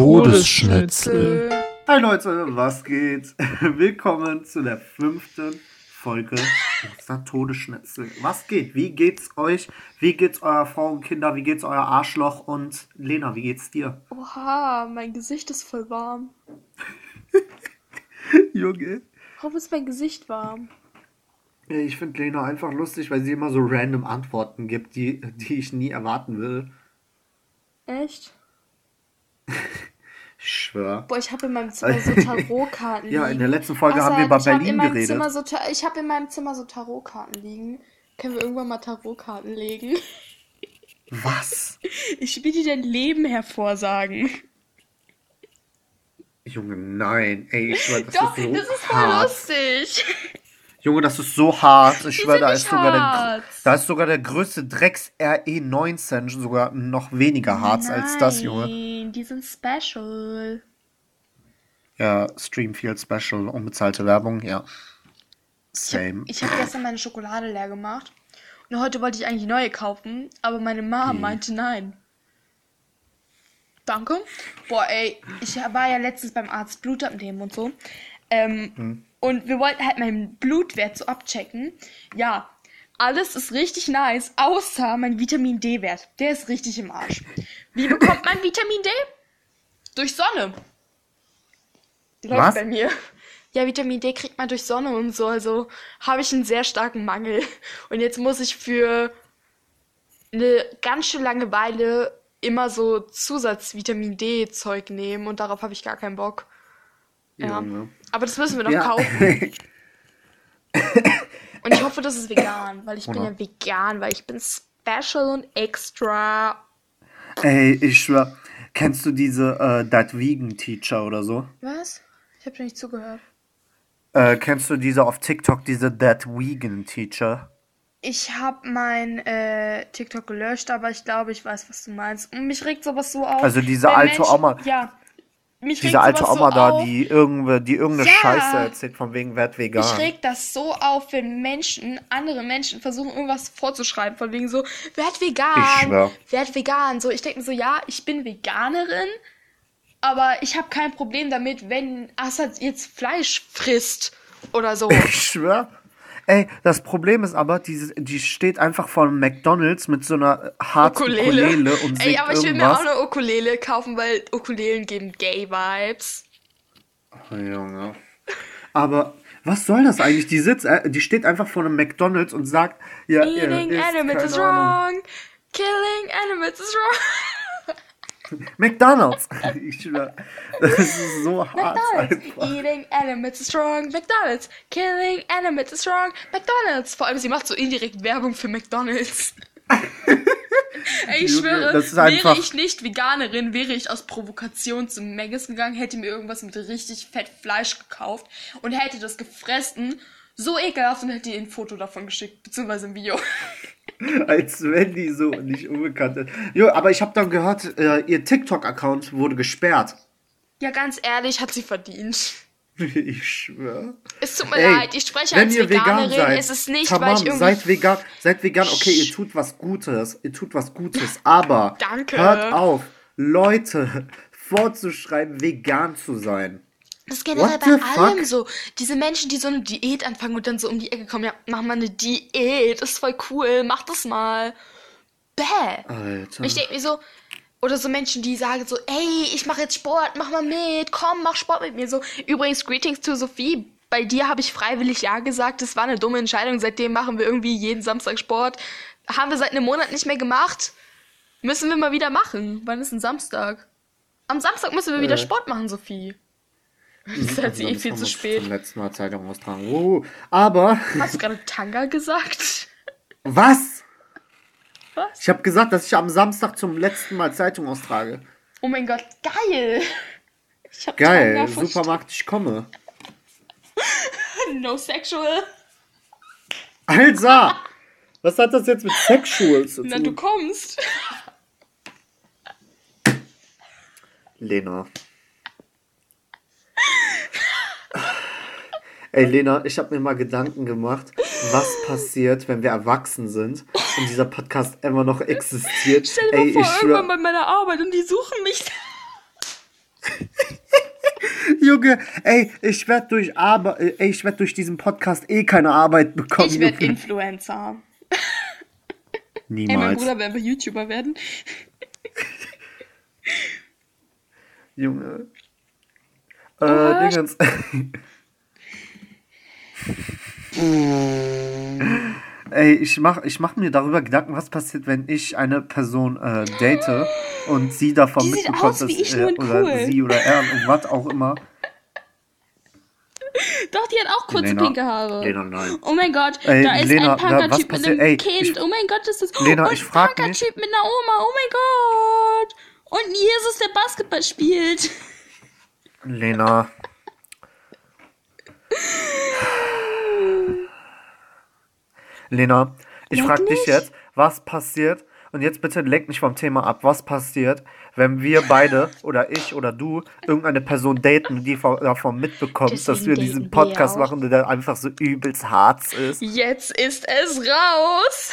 Todesschnitzel. Hi Leute, was geht? Willkommen zu der fünften Folge unserer Todesschnitzel. Was geht? Wie geht's euch? Wie geht's eurer Frau und Kinder? Wie geht's euer Arschloch? Und Lena, wie geht's dir? Oha, mein Gesicht ist voll warm. Junge. Warum ist mein Gesicht warm? Ich finde Lena einfach lustig, weil sie immer so random Antworten gibt, die, die ich nie erwarten will. Echt? Ich schwör. Boah, ich habe in meinem Zimmer so Tarotkarten liegen. Ja, in der letzten Folge haben wir Außer, über ich Berlin geredet. So, ich habe in meinem Zimmer so Tarotkarten liegen. Können wir irgendwann mal Tarotkarten legen? Was? Ich will dir dein Leben hervorsagen. Junge, nein. Ey, ich schwör, das Doch, ist so das ist voll hart. lustig. Junge, das ist so hart. Ich Die schwör, sind da ist, sogar der, hart. da ist sogar der größte Drecks RE19 sogar noch weniger hart als das, Junge. Nein, die sind special. Ja, Streamfield Special, unbezahlte Werbung, ja. Ich habe Same. hab gestern meine Schokolade leer gemacht. Und heute wollte ich eigentlich neue kaufen, aber meine Mom Hm. meinte nein. Danke. Boah, ey, ich war ja letztens beim Arzt Blut abnehmen und so. Ähm, Hm. Und wir wollten halt meinen Blutwert so abchecken. Ja, alles ist richtig nice, außer mein Vitamin D-Wert. Der ist richtig im Arsch. Wie bekommt man Vitamin D? Durch Sonne. Läuft Was? bei mir. Ja, Vitamin D kriegt man durch Sonne und so, also habe ich einen sehr starken Mangel. Und jetzt muss ich für eine ganz schön lange Weile immer so Zusatz-Vitamin D-Zeug nehmen und darauf habe ich gar keinen Bock. Ja. Junge. Aber das müssen wir noch Ja. kaufen. Und ich hoffe, das ist vegan, weil ich bin Oder? ja vegan, weil ich bin special und extra. Ey, ich schwör. Kennst du diese äh, That Vegan Teacher oder so? Was? Ich habe dir nicht zugehört. Äh, kennst du diese auf TikTok, diese That Vegan Teacher? Ich habe mein äh, TikTok gelöscht, aber ich glaube, ich weiß, was du meinst. Und mich regt sowas so auf. Also diese alte Oma- Ja. Mich Diese alte Oma so da, die, irgende, die irgendeine Ja. Scheiße erzählt, von wegen werd vegan. Mich regt das so auf, wenn Menschen, andere Menschen versuchen, irgendwas vorzuschreiben, von wegen so, werd vegan, Ich schwör. werd vegan. So, ich denke mir so, ja, ich bin Veganerin, aber ich habe kein Problem damit, wenn Assad jetzt Fleisch frisst oder so. Ich schwör. Ey, das Problem ist aber, die, die steht einfach vor einem McDonalds mit so einer harten Ukulele. Ukulele und singt Ey, aber ich will mir auch eine Ukulele kaufen, weil Ukulelen geben Gay-Vibes. Oh, Junge. Aber was soll das eigentlich? Die sitzt, äh, die steht einfach vor einem McDonalds und sagt, ja, ihr Eating isst, animals is wrong. Killing animals is wrong. McDonalds. Ich. Das ist so hart McDonald's. einfach. Eating animals is wrong. McDonald's. Killing animals is wrong. McDonald's. Vor allem, sie macht so indirekt Werbung für McDonald's. Ey, ich schwöre, wäre ich nicht Veganerin, wäre ich aus Provokation zum Maggis gegangen, hätte mir irgendwas mit richtig fett Fleisch gekauft und hätte das gefressen. So ekelhaft und hätte ihr ein Foto davon geschickt, beziehungsweise ein Video. Als wenn die so nicht unbekannt ist. Jo, aber ich habe dann gehört, äh, ihr TikTok-Account wurde gesperrt. Ja, ganz ehrlich, hat sie verdient. Ich schwör. Es tut mir Ey, leid, ich spreche wenn als ihr vegan Veganerin. seid, es ist nicht, tamam, weil ich irgendwie. seid vegan, seid vegan, okay, ihr tut was Gutes, ihr tut was Gutes, aber Danke. hört auf, Leute vorzuschreiben, vegan zu sein. Das ist generell What bei allem fuck? so. Diese Menschen, die so eine Diät anfangen und dann so um die Ecke kommen, ja, mach mal eine Diät, ist voll cool, mach das mal. Bäh. Alter. Und ich denke mir so, oder so Menschen, die sagen so, ey, ich mache jetzt Sport, mach mal mit, komm, mach Sport mit mir. So, übrigens, Greetings to Sophie. Bei dir habe ich freiwillig Ja gesagt. Das war eine dumme Entscheidung. Seitdem machen wir irgendwie jeden Samstag Sport. Haben wir seit einem Monat nicht mehr gemacht. Müssen wir mal wieder machen. Wann ist ein Samstag? Am Samstag müssen wir wieder Äh. Sport machen, Sophie. Das ist halt eh viel zu spät. Zum letzten Mal Zeitung austragen. Uh, aber, Hast du gerade Tanga gesagt? was? Was? Ich habe gesagt, dass ich am Samstag zum letzten Mal Zeitung austrage. Oh mein Gott, geil! Ich hab Geil, Tanga. Supermarkt, ich komme. No sexual. Alter! Was hat das jetzt mit Sexual zu Na, du tun? kommst. Lena. Ey, Lena, ich habe mir mal Gedanken gemacht, was passiert, wenn wir erwachsen sind und dieser Podcast immer noch existiert. Stell dir Ey, mal vor, ich irgendwann bei meiner Arbeit und die suchen mich. Junge, ey, ich werde durch Arbeit, ey, ich werde durch diesen Podcast eh keine Arbeit bekommen. Ich werde. Influencer. Ey, mein Niemals. Bruder will einfach YouTuber werden. Junge. Äh, Oha. Dingens. Ey, ich mach, ich mach mir darüber Gedanken, was passiert, wenn ich eine Person äh, date und sie davon Die mitbekommt, aus wie dass in oder cool. sie oder er und was auch immer. Doch, die hat auch kurze Lena. pinke Haare. Lena, nein. Oh mein Gott, Ey, da ist Lena, ein Punker-Typ mit passiert- einem ey, Kind. ich- oh mein Gott, das ist Lena, und ich frag ein Punker-Typ mit einer Oma. Oh mein Gott. Und Jesus, der Basketball spielt. Lena. Lena, ich Leck frag dich mich. jetzt, was passiert, und jetzt bitte lenk nicht vom Thema ab, was passiert, wenn wir beide oder ich oder du irgendeine Person daten, die von- davon mitbekommt, dass Deswegen wir daten diesen wir Podcast auch. machen, der einfach so übelst hart ist. Jetzt ist es raus.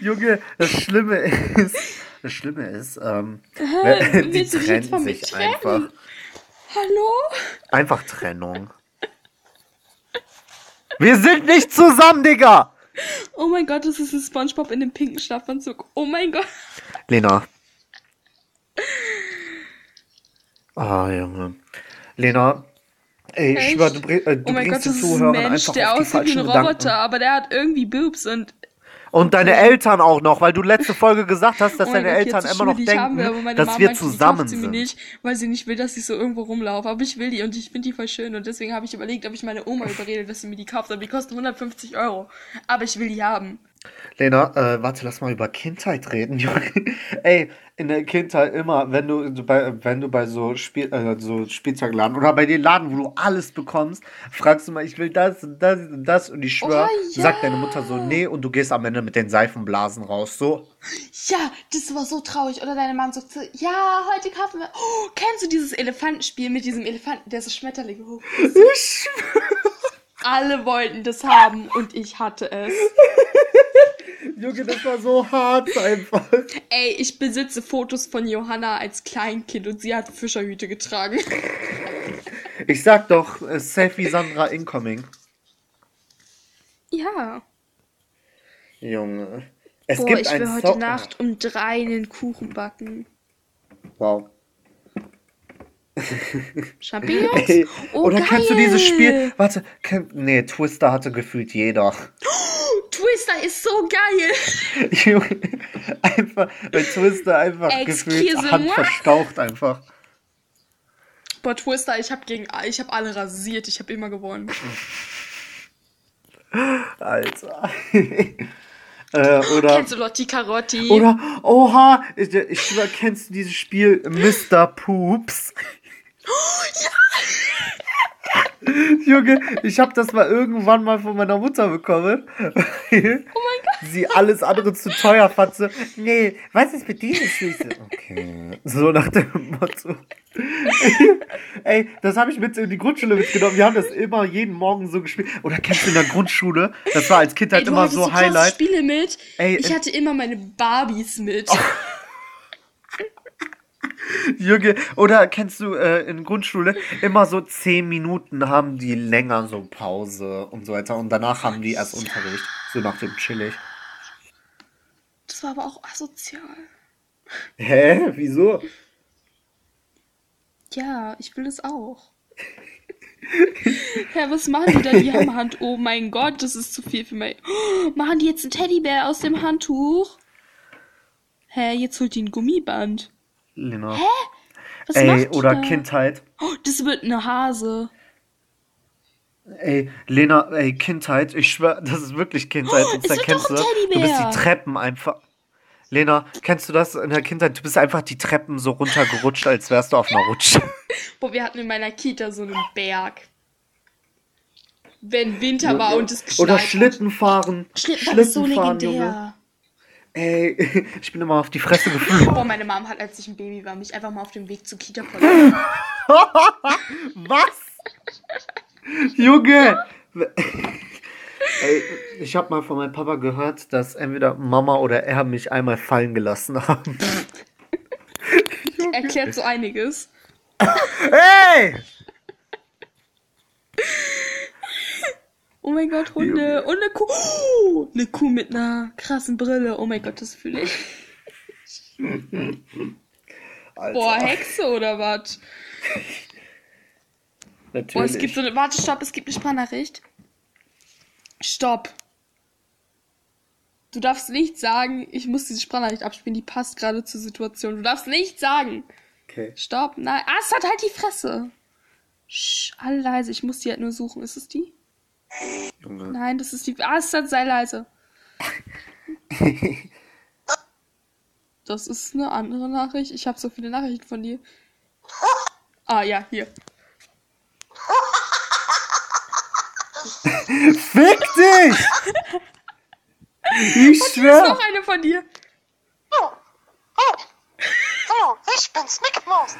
Junge, das Schlimme ist, das Schlimme ist, ähm, die mir sich trennen? einfach. Hallo? Einfach Trennung. Wir sind nicht zusammen, Digga! Oh mein Gott, das ist ein Spongebob in dem pinken Schlafanzug. Oh mein Gott. Lena. Oh, Junge. Lena, ey, ich schwör, du, äh, du Oh mein bringst Gott, den das ist ein Zuhörern Mensch, einfach der auf die aussieht wie falschen ein Gedanken. Roboter, aber der hat irgendwie Boobs und Und deine Eltern auch noch, weil du letzte Folge gesagt hast, dass Oh deine Gott, Eltern immer noch denken, meine dass Mama wir zusammen kauft sie sind. nicht, weil sie nicht will, dass ich so irgendwo rumlaufe. Aber ich will die und ich finde die voll schön und deswegen habe ich überlegt, ob ich meine Oma überrede, dass sie mir die kauft. Aber die kosten 150 Euro. Aber ich will die haben. Lena, äh, warte, lass mal über Kindheit reden, Junge. Ey, in der Kindheit immer, wenn du bei, wenn du bei so, Spiel, äh, so Spielzeugladen oder bei den Laden, wo du alles bekommst, fragst du mal, ich will das und das und das und ich schwör, Oh, ja. sagt deine Mutter so, nee, und du gehst am Ende mit den Seifenblasen raus. So, Ja, das war so traurig. Oder deine Mom sagt so, ja, heute kaufen wir. Oh, kennst du dieses Elefantenspiel mit diesem Elefanten, der so Schmetterlinge hoch? ich schwör. Alle wollten das haben und ich hatte es. Junge, das war so hart einfach. Ey, ich besitze Fotos von Johanna als Kleinkind und sie hat Fischerhüte getragen. Ich sag doch, äh, Selfie Sandra incoming. Ja. Junge. Es Boah, gibt ich will heute Nacht um drei einen Kuchen backen. Wow. Champignons? Ey, Oh, oder kennst du geil. dieses Spiel? Warte, nee, Twister hatte gefühlt jeder. Twister ist so geil. Junge, einfach, weil Twister einfach gefühlt Excuse Hand moi? verstaucht einfach. Boah, Twister, ich hab gegen, ich hab alle rasiert. Ich hab immer gewonnen. Alter. äh, oder, Kennst du Lotti Carotti? oder, oha, ich, ich kennst du dieses Spiel Mr. Poops? Junge, ich hab das mal irgendwann mal von meiner Mutter bekommen. oh mein Gott. Sie alles andere zu teuer fand. So, nee, was ist mit? Ich so, Okay. So nach dem Motto. Ey, das habe ich mit in die Grundschule mitgenommen. Wir haben das immer jeden Morgen so gespielt. Oder kennst du in der Grundschule? Das war als Kind halt Ey, immer so Highlight. Spiele mit. Ey, ich hatte immer meine Barbies mit. Junge, oder kennst du äh, in Grundschule immer so 10 Minuten haben die länger so Pause und so weiter und danach haben die erst Unterricht, so nach dem chillig. Das war aber auch asozial. Hä? Wieso? Ja, ich will es auch. Ja, was machen die da? Die haben Hand. Oh mein Gott, das ist zu viel für mich. Oh, machen die jetzt einen Teddybär aus dem Handtuch? Hä, jetzt holt die ein Gummiband. Lena. Was Ey, oder da? Kindheit. Oh, das wird eine Hase. Ey, Lena, ey, Kindheit, ich schwör, das ist wirklich Kindheit. Oh, und es da wird kennst doch du, du bist die Treppen einfach. Lena, kennst du das in der Kindheit? Du bist einfach die Treppen so runtergerutscht, als wärst du auf einer Rutsche. Boah, wir hatten in meiner Kita so einen Berg. Wenn Winter war und es geschneit Oder. Schlitten fahren. Schlittenfahren ist so Schlittenfahren, legendär. Ey, ich bin immer auf die Fresse geflogen. Boah, meine Mom hat, als ich ein Baby war, mich einfach mal auf dem Weg zur Kita verloren. Was? Junge! Ey, ich habe mal von meinem Papa gehört, dass entweder Mama oder er mich einmal fallen gelassen haben. Erklärt so einiges. Hey! Oh mein Gott, Hunde. Und eine Kuh. Oh, eine Kuh mit einer krassen Brille. Oh mein Gott, das fühle ich. Alter, Boah, Hexe oder was? natürlich. Boah, es gibt so eine. Warte, stopp, es gibt eine Sprachnachricht. Stopp. Du darfst nicht sagen, ich muss diese Sprachnachricht abspielen, die passt gerade zur Situation. Du darfst nicht sagen. okay. Stopp, nein. Ah, es hat halt die Fresse. Sch, alle leise, ich muss die halt nur suchen. Ist es die? Junge. Nein, das ist die. Ah, es hat sei leise. Das ist eine andere Nachricht. Ich habe so viele Nachrichten von dir. Ah, ja, hier. Fick dich! Ich Hier ist schwör. noch eine von dir. Oh, ich bin's, Mickey Mouse.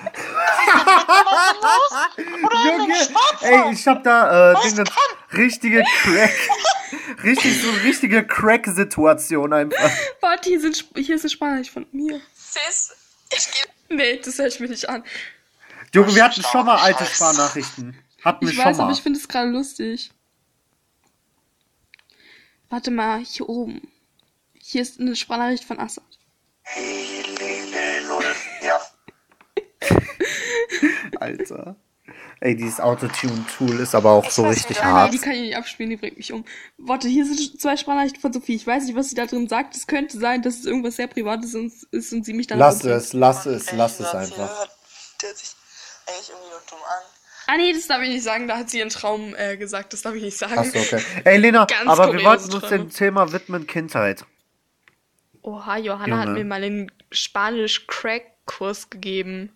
Junge, ey, ich hab da äh, Dinge, richtige Crack, richtig so richtige Crack-Situation einfach. Warte, hier, sind, hier ist eine Sprachnachricht von mir. Sis, ich geb Nee, das höre ich mir nicht an. Junge, wir hatten schon mal alte Sprachnachrichten. Hatten wir Ich schon weiß, mal. aber ich finde es gerade lustig. Warte mal, hier oben. Hier ist eine Sprachnachricht von Assad. Alter. Ey, dieses Autotune-Tool ist aber auch so weiß richtig nee, hart. die kann ich nicht abspielen, die bringt mich um. Warte, hier sind zwei Sprachnachrichten von Sophie. Ich weiß nicht, was sie da drin sagt. Es könnte sein, dass es irgendwas sehr Privates ist und sie mich dann Lass es, lass es, lass es einfach. Der hört sich eigentlich irgendwie nur dumm an. Ah nee, das darf ich nicht sagen. Da hat sie ihren Traum äh, gesagt. Das darf ich nicht sagen. Achso, okay. Ey, Lena, Ganz aber wir wollten uns dem Thema widmen Kindheit. Oha, Johanna hat Junge. mir mal einen Spanisch-Crack-Kurs gegeben.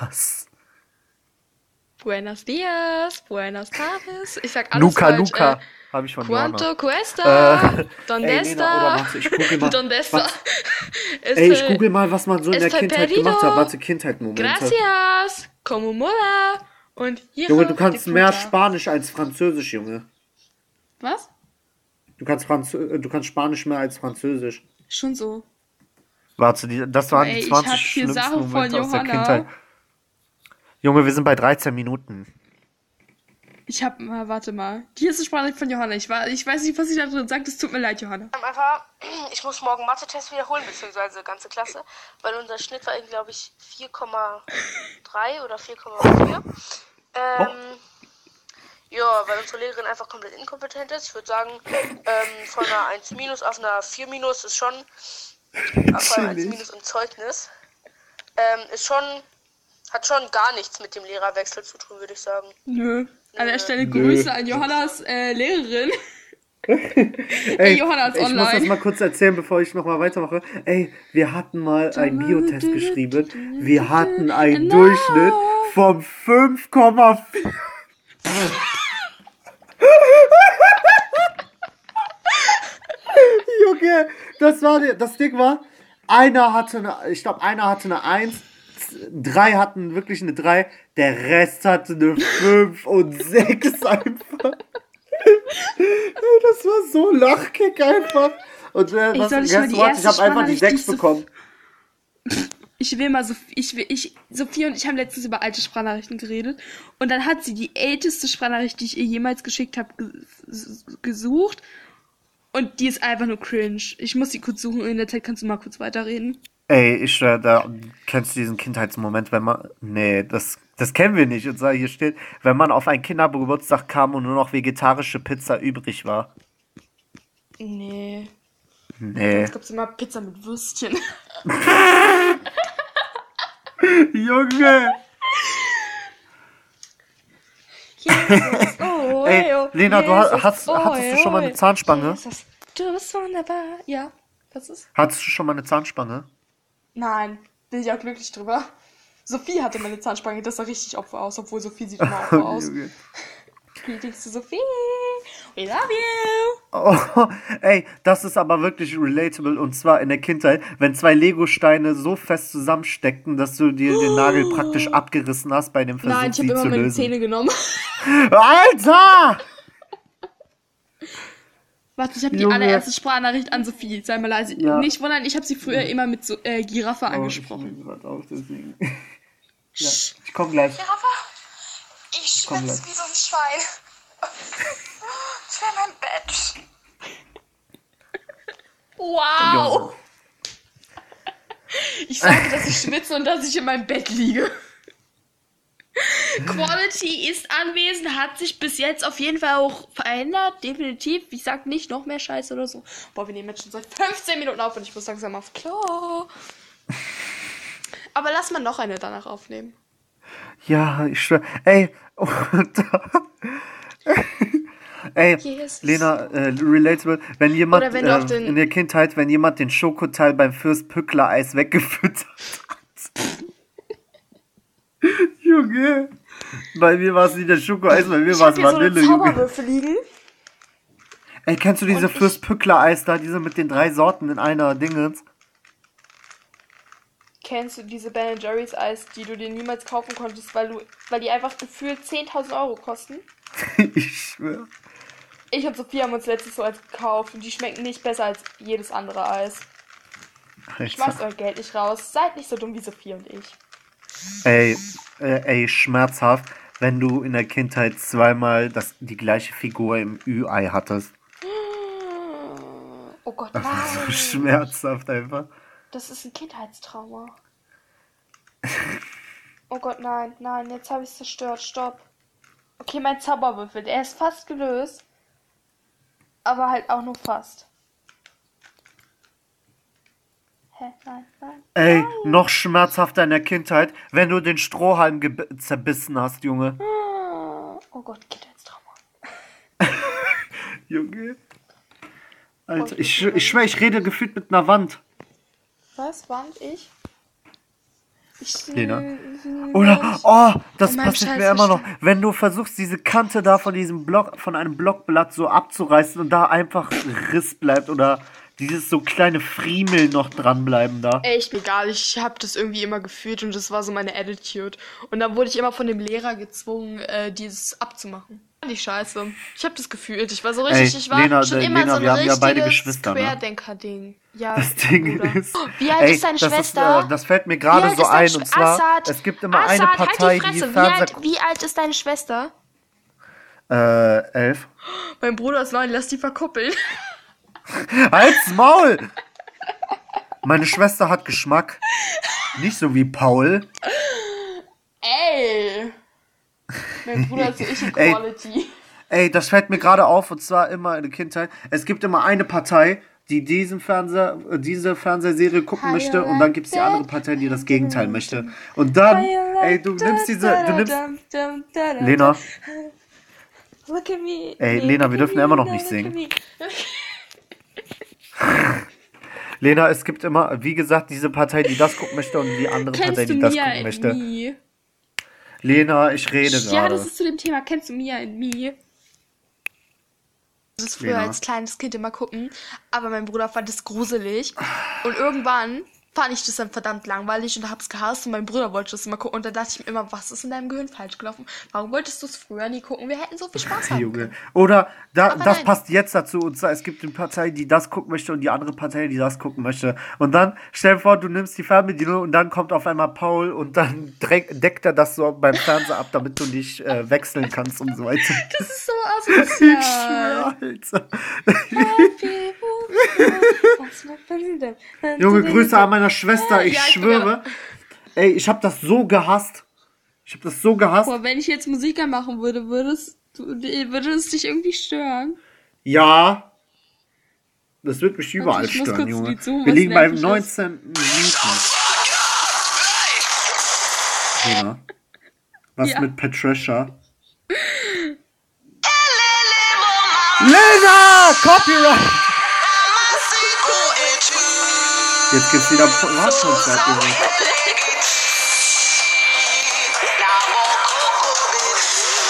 Was? Buenos dias, buenas tardes. Ich sag alles Luca, falsch. Luca. Äh, Habe ich von Quanto Johanna. cuesta? Äh, Donde ey, Lena, oder está? warte, ich google mal. Donde está? Was? Ey, ich Este- google mal, was man so in der Kindheit perdido. gemacht hat. Warte, Kindheit-Momente. Gracias, como mola. Und hier. Junge, du kannst mehr Spanisch als Französisch, Junge. Was? Du kannst, Franzö äh, du kannst Spanisch mehr als Französisch. Schon so. Warte, die, das waren Ey, die ich 20 hab hier schlimmsten Sachen Momente aus der. Kindheit. Junge, wir sind bei 13 Minuten. Ich hab mal, warte mal. Hier ist eine Sprache von Johanna. Ich, war, ich weiß nicht, was sie da drin sagt. Es tut mir leid, Johanna. Einfach, ich muss morgen Mathe-Test wiederholen, beziehungsweise ganze Klasse, weil unser Schnitt war, glaube ich, 4,3 oder 4,4. Ähm, ja, weil unsere Lehrerin einfach komplett inkompetent ist. Ich würde sagen, ähm, von einer 1 minus auf einer 4 minus ist schon, 1 Chillig. minus im Zeugnis, ähm, ist schon, hat schon gar nichts mit dem Lehrerwechsel zu tun, würde ich sagen. Nö. An der Stelle Nö. Grüße an Johannas äh, Lehrerin. Ey, Johanna ist ich muss online. das mal kurz erzählen, bevor ich nochmal weitermache. Ey, wir hatten mal einen Biotest geschrieben. Wir hatten einen No. Durchschnitt von 5,4. Junge, das war der- das Ding war, einer hatte eine, ich glaube, einer hatte eine 1, drei hatten wirklich eine 3, der Rest hatte eine 5 und 6 einfach. Das war so Lachkick einfach. Und äh, was, soll ich guess what? ich habe einfach die Sprachnachricht, die 6 ich so- bekommen. Ich will mal so, ich will, ich, Sophie und ich haben letztens über alte Sprachnachrichten geredet und dann hat sie die älteste Sprachnachricht, die ich ihr jemals geschickt habe, gesucht und die ist einfach nur cringe. Ich muss die kurz suchen und in der Zeit kannst du mal kurz weiterreden. Ey, ich äh, da kennst du diesen Kindheitsmoment, wenn man. Nee, das, das kennen wir nicht. Und zwar hier steht, wenn man auf einen Kindergeburtstag kam und nur noch vegetarische Pizza übrig war. Nee. Nee. Jetzt gibt's immer Pizza mit Würstchen. Junge! Oh, Ey, Lena, du Jesus, ha- hast- oh, hattest du schon mal eine Zahnspange? Jesus, Du bist wunderbar. Ja, was ist? Hattest du schon mal eine Zahnspange? Nein, bin ich auch glücklich drüber. Sophie hatte meine Zahnspange, das sah richtig Opfer aus, obwohl Sophie sieht immer Opfer aus. Junge. Greetings to Sophie. We love you. Oh, ey, das ist aber wirklich relatable und zwar in der Kindheit, wenn zwei Lego-Steine so fest zusammensteckten, dass du dir den Nagel praktisch abgerissen hast bei dem Versuch, Nein, ich habe sie immer zu meine lösen. Zähne genommen. Alter! Warte, ich habe die Junge. allererste Sprachnachricht an Sophie. Sei mal leise. Ja. Nicht wundern, ich habe sie früher immer mit so, äh, Giraffe Oh, ich angesprochen. auf, deswegen. ja, ich komm gleich. Giraffe, ich schwitze wie so ein Schwein. Ich will mein Bett. Wow! Ich sage, dass ich schwitze und dass ich in meinem Bett liege. Quality ist anwesend, hat sich bis jetzt auf jeden Fall auch verändert, definitiv. Ich sag nicht noch mehr Scheiße oder so. Boah, wir nehmen jetzt schon seit 15 Minuten auf und ich muss langsam auf Klo. Aber lass mal noch eine danach aufnehmen. Ja, ich schwör. Ey, oh, da. Ey. Lena, äh, relatable, wenn jemand wenn äh, in der Kindheit, wenn jemand den Schokoteil beim Fürst Pückler Eis weggefüttert hat. Junge. Bei mir war es nicht der Schokoeis, bei mir war es hier so Vanille, Junge. Liegen. Ey, kennst du diese Und Fürst Pückler Eis da, diese mit den drei Sorten in einer Dingens? Kennst du diese Ben Jerry's Eis, die du dir niemals kaufen konntest, weil du, weil die einfach gefühlt 10.000 Euro kosten? ich schwör. Ich und Sophie haben uns letztes so eins gekauft und die schmecken nicht besser als jedes andere Eis. Schmeißt euer Geld nicht raus. Seid nicht so dumm wie Sophie und ich. Ey, äh, ey, schmerzhaft, wenn du in der Kindheit zweimal das, die gleiche Figur im Ü-Ei hattest. Oh Gott, Das war so nein. schmerzhaft einfach. Das ist ein Kindheitstrauma. Oh Gott, nein, nein, jetzt habe ich es zerstört. Stopp. Okay, mein Zauberwürfel, der ist fast gelöst. Aber halt auch nur fast. Hä? Nein, nein. Ey, noch schmerzhafter in der Kindheit, wenn du den Strohhalm zerbissen hast, Junge. Oh Gott, Kindheitstrauma. Junge. Alter, ich, schw- ich schwör, ich rede gefühlt mit einer Wand. Was? Wand? Ich? Lena. Oder, oh, das passiert mir immer noch. Wenn du versuchst, diese Kante da von diesem Block, von einem Blockblatt so abzureißen und da einfach Riss bleibt oder dieses so kleine Friemel noch dranbleiben da. Echt egal, ich habe das irgendwie immer gefühlt und das war so meine Attitude. Und dann wurde ich immer von dem Lehrer gezwungen, äh, dieses abzumachen. Fand ich scheiße. Ich habe das gefühlt. Ich war so richtig, Ey, ich war Lena, schon äh, immer Lena, so ein wir haben ja beide Geschwister, ne? Querdenker-Ding. Ja, Das Ding Bruder. ist. Oh, Wie alt ey, ist deine das Schwester? äh, das fällt mir Wie gerade so ist ein. Und zwar, Assad, es gibt immer Assad, eine Partei, halt die die Fresse. Wie Fernseher. alt, wie alt ist deine Schwester? Äh, elf. Mein Bruder ist neun, lass die verkuppeln. Halt's Maul! Meine Schwester hat Geschmack. Nicht so wie Paul. Ey! Mein Bruder ist so ich Ey. Equality. Ey, das fällt mir gerade auf, und zwar immer in der Kindheit. Es gibt immer eine Partei, die diesen Fernseher, diese Fernsehserie gucken möchte, und dann gibt's die andere Partei, die das Gegenteil möchte. Und dann, ey, du nimmst diese, du nimmst, Lena, Look at me. Ey, Lena, wir dürfen me, immer noch nicht singen. Lena, es gibt immer, wie gesagt, diese Partei, die das gucken möchte, und die andere Partei, Kennst du die das gucken möchte. Me? Lena, ich rede Ja, gerade. das ist zu dem Thema. Kennst du Mia in Me? Das ist früher Lena. als kleines Kind immer gucken, aber mein Bruder fand es gruselig. Und irgendwann fand ich das dann verdammt langweilig und hab's gehasst und mein Bruder wollte das immer gucken. Und da dachte ich mir immer, was ist in deinem Gehirn falsch gelaufen? Warum wolltest du es früher nie gucken? Wir hätten so viel Spaß haben Junge. können. Oder da, das nein. passt jetzt dazu. Und zwar, es gibt eine Partei, die das gucken möchte und die andere Partei, die das gucken möchte. Und dann, stell dir vor, du nimmst die Fernbedienung und dann kommt auf einmal Paul und dann deckt er das so beim Fernseher ab, damit du nicht äh, wechseln kannst und so weiter. Das ist so Ich asozial. schwöre, Alter. Happy? Junge, Grüße an meiner Schwester, ich Ja, ich bin schwöre. Ey, ich hab das so gehasst. Ich hab das so gehasst. Boah, wenn ich jetzt Musik anmachen würde, würdest du, würde es dich irgendwie stören? Ja. Das wird mich überall ich muss stören, Junge. Zoom, Wir liegen bei nervig ist. 19 Minuten. Lena. Was Ja. mit Patricia? Lena! Copyright! Jetzt gibt's wieder Junge.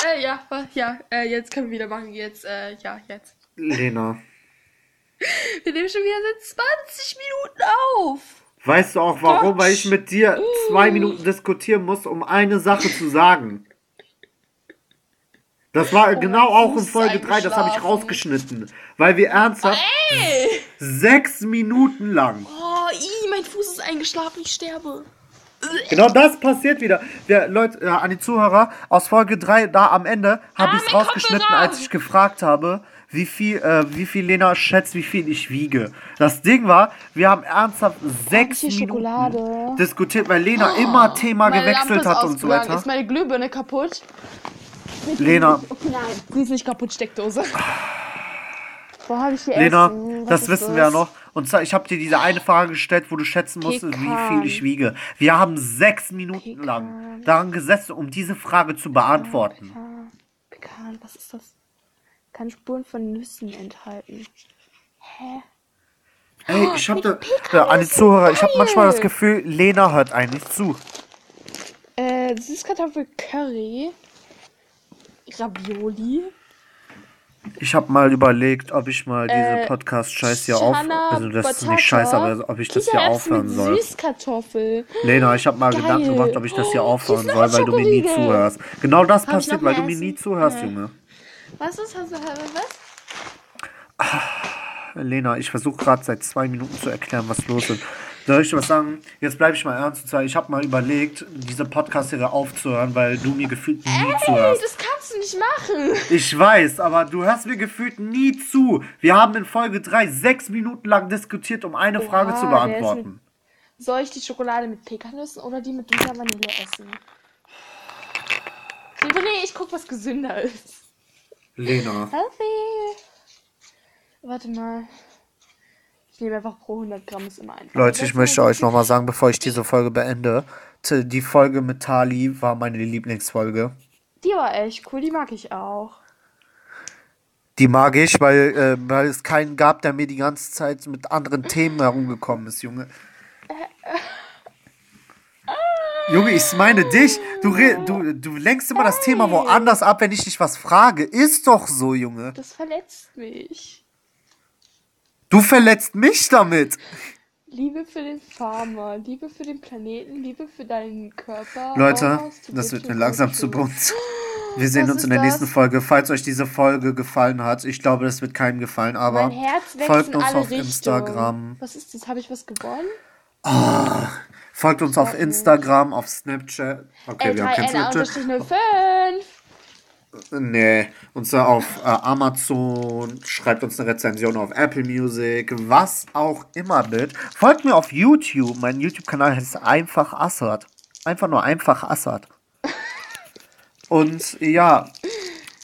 Äh, ja, ja, äh, jetzt können wir wieder machen. Jetzt, äh, ja, jetzt. Lena. Wir nehmen schon wieder seit 20 Minuten auf. Weißt du auch warum? Gott. Weil ich mit dir zwei Minuten diskutieren muss, um eine Sache zu sagen. Das war genau mein auch in Folge 3, das habe ich rausgeschnitten. Weil wir ernsthaft Ey! sechs Minuten lang. Oh, mein Fuß ist eingeschlafen, ich sterbe. Genau das passiert wieder. Der, Leute, äh, an die Zuhörer, aus Folge 3, da am Ende, habe Ah, ich es rausgeschnitten, als ich gefragt habe, wie viel, äh, wie viel Lena schätzt, wie viel ich wiege. Das Ding war, wir haben ernsthaft sechs Minuten Schokolade? diskutiert, weil Lena immer Thema gewechselt hat und so weiter. Ist meine Glühbirne kaputt? Lena, Okay, nein, sie ist nicht kaputt, Steckdose. Wo habe ich hier Lena, Essen? Das wissen wir ja noch. Und zwar, ich habe dir diese eine Frage gestellt, wo du schätzen musstest, wie viel ich wiege. Wir haben sechs Minuten lang Pekan. daran gesessen, um diese Frage zu beantworten. Ah, Pekan, was ist das? Kann Spuren von Nüssen enthalten. Hä? Ey, ich habe die ist Zuhörer, ich habe manchmal das Gefühl, Lena hört eigentlich zu. Äh, Süßkartoffel Curry. Ravioli. Ich habe mal überlegt, ob ich mal diese Äh, Podcast-Scheiß hier auf... Also das ist nicht scheiße, aber ob ich das hier aufhören soll. Süßkartoffel. Lena, ich habe mal Geil. Gedanken gemacht, ob ich das hier aufhören soll, weil du mir nie zuhörst. Genau das passiert, weil du mir nie zuhörst. Junge. Was ist das? Was? Lena, ich versuche gerade seit zwei Minuten zu erklären, was los ist. Soll ich dir was sagen? Jetzt bleibe ich mal ernst. Und zwar, ich habe mal überlegt, diese Podcast-Serie aufzuhören, weil du mir gefühlt nie Hey, zuhörst. das kannst du nicht machen. Ich weiß, aber du hörst mir gefühlt nie zu. Wir haben in Folge 3 sechs Minuten lang diskutiert, um eine Frage Oha, zu der ist beantworten. Soll ich die Schokolade mit Pekannüssen oder die mit dunkler Vanille essen? Nee, ich guck, was gesünder ist. Lena. Healthy. Warte mal. Ich nehme einfach pro 100 Gramm ist immer einfach. Leute, ich möchte euch nochmal sagen, bevor ich diese Folge beende, die Folge mit Tali war meine Lieblingsfolge. Die war echt cool, die mag ich auch. Die mag ich, weil, äh, weil es keinen gab, der mir die ganze Zeit mit anderen Themen herumgekommen ist, Junge. Junge, ich meine dich. Du, du, du lenkst immer das Thema woanders ab, wenn ich dich was frage. Ist doch so, Junge. Das verletzt mich. Du verletzt mich damit. Liebe für den Farmer, Liebe für den Planeten, Liebe für deinen Körper. Leute, Oh, das wird mir langsam zu bunt. Wir sehen Was uns in der nächsten das? Folge. Falls euch diese Folge gefallen hat, ich glaube, das wird keinem gefallen, aber folgt uns auf Richtungen. Instagram. Was ist das? Habe ich was gewonnen? Folgt uns auf nicht. Instagram, auf Snapchat. Okay, wir haben kein Snapchat. L3N-05. Nee, und zwar auf äh, Amazon, schreibt uns eine Rezension auf Apple Music, was auch immer mit. Folgt mir auf YouTube, mein YouTube-Kanal heißt einfach Assad. Einfach nur einfach Assad. Und ja,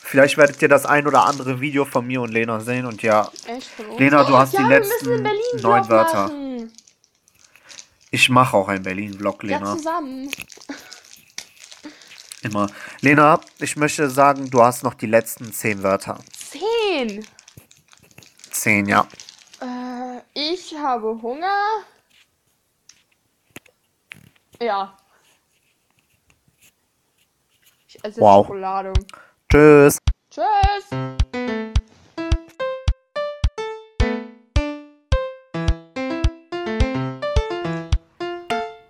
vielleicht werdet ihr das ein oder andere Video von mir und Lena sehen und ja, Echt? Lena, du hast ja, die letzten neun Wörter. Machen. ich mache auch einen Berlin-Vlog, Ja, Lena. zusammen. Immer. Lena, ich möchte sagen, du hast noch die letzten zehn Wörter. Zehn. Zehn, ja. Äh, ich habe Hunger. Ja. Ich esse Wow. Schokolade. Tschüss. Tschüss.